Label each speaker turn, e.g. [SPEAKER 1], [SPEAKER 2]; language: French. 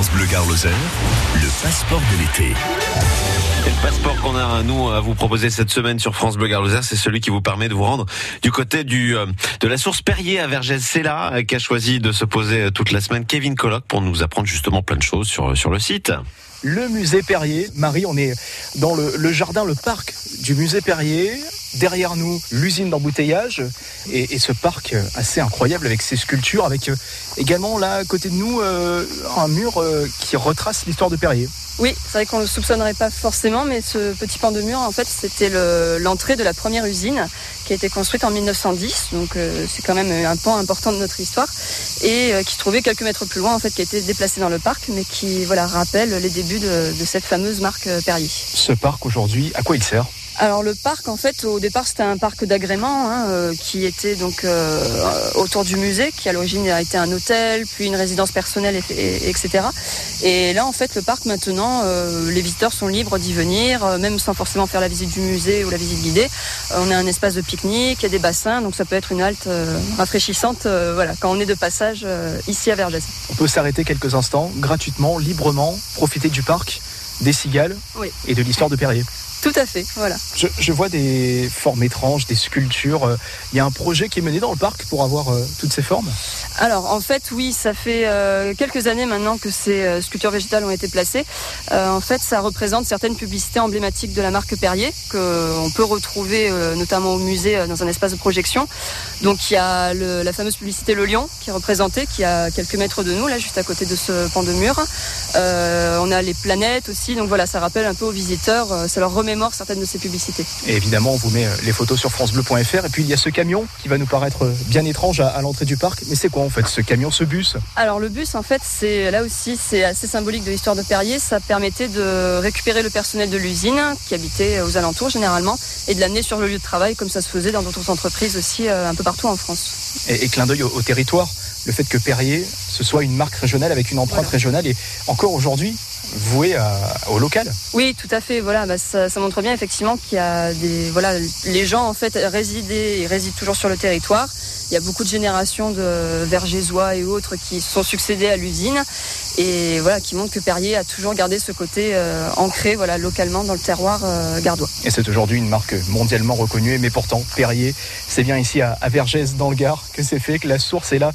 [SPEAKER 1] France Bleu Gare Lozère, le passeport de l'été.
[SPEAKER 2] Et le passeport qu'on a, nous, à vous proposer cette semaine sur France Bleu Gare Lozère, c'est celui qui vous permet de vous rendre du côté du, euh, de la source Perrier à Vergès. C'est là euh, qu'a choisi de se poser euh, toute la semaine Kevin Colloc pour nous apprendre justement plein de choses sur, sur le site.
[SPEAKER 3] Le musée Perrier. Marie, on est dans le, le jardin, le parc du musée Perrier. Derrière nous, l'usine d'embouteillage et, et, ce parc assez incroyable avec ses sculptures, avec également là à côté de nous euh, un mur euh, qui retrace l'histoire de Perrier.
[SPEAKER 4] Oui, c'est vrai qu'on ne le soupçonnerait pas forcément, mais ce petit pan de mur, en fait, c'était l'entrée de la première usine qui a été construite en 1910. Donc euh, c'est quand même un pan important de notre histoire et euh, qui se trouvait quelques mètres plus loin, en fait, qui a été déplacé dans le parc, mais qui voilà rappelle les débuts de, de cette fameuse marque euh, Perrier.
[SPEAKER 3] Ce parc aujourd'hui, à quoi il sert?
[SPEAKER 4] Alors le parc, en fait, au départ, c'était un parc d'agrément hein, euh, qui était donc euh, autour du musée, qui à l'origine a été un hôtel, puis une résidence personnelle, et, et, etc. Et là, en fait, le parc maintenant, euh, les visiteurs sont libres d'y venir, euh, même sans forcément faire la visite du musée ou la visite guidée. Euh, on a un espace de pique-nique, il y a des bassins, donc ça peut être une halte euh, rafraîchissante, voilà, quand on est de passage ici à Vergès.
[SPEAKER 3] On peut s'arrêter quelques instants, gratuitement, librement, profiter du parc, des cigales
[SPEAKER 4] oui.
[SPEAKER 3] et de l'histoire de Perrier.
[SPEAKER 4] Tout à fait, voilà.
[SPEAKER 3] Je, vois des formes étranges, des sculptures. Il y a un projet qui est mené dans le parc pour avoir euh, toutes ces formes?
[SPEAKER 4] Alors, en fait, oui, ça fait euh, quelques années maintenant que ces euh, sculptures végétales ont été placées. en fait, ça représente certaines publicités emblématiques de la marque Perrier, qu'on peut retrouver notamment au musée dans un espace de projection. Donc, il y a la fameuse publicité Le Lion qui est représentée, qui est à quelques mètres de nous, là, juste à côté de ce pan de mur. on a les planètes aussi, donc voilà, ça rappelle un peu aux visiteurs, ça leur remet mémoire certaines de ces publicités.
[SPEAKER 3] Et évidemment, on vous met les photos sur francebleu.fr. Et puis, il y a ce camion qui va nous paraître bien étrange à, à l'entrée du parc. Mais c'est quoi, en fait, ce camion, ce bus
[SPEAKER 4] Alors, le bus, en fait, c'est là aussi, c'est assez symbolique de l'histoire de Perrier. Ça permettait de récupérer le personnel de l'usine qui habitait aux alentours, généralement, et de l'amener sur le lieu de travail, comme ça se faisait dans d'autres entreprises aussi, euh, un peu partout en France.
[SPEAKER 3] Et, et clin d'œil au, au territoire le fait que Perrier, ce soit une marque régionale avec une empreinte voilà. régionale et encore aujourd'hui vouée à, au local.
[SPEAKER 4] Oui, tout à fait. Voilà, bah, ça, ça, montre bien effectivement qu'il y a des voilà, les gens en fait résidaient et résident toujours sur le territoire. Il y a beaucoup de générations de vergésois et autres qui sont succédés à l'usine et voilà qui montrent que Perrier a toujours gardé ce côté euh, ancré voilà localement dans le terroir euh, gardois.
[SPEAKER 3] Et c'est aujourd'hui une marque mondialement reconnue mais pourtant Perrier, c'est bien ici à, à Vergès dans le Gard que c'est fait que la source est là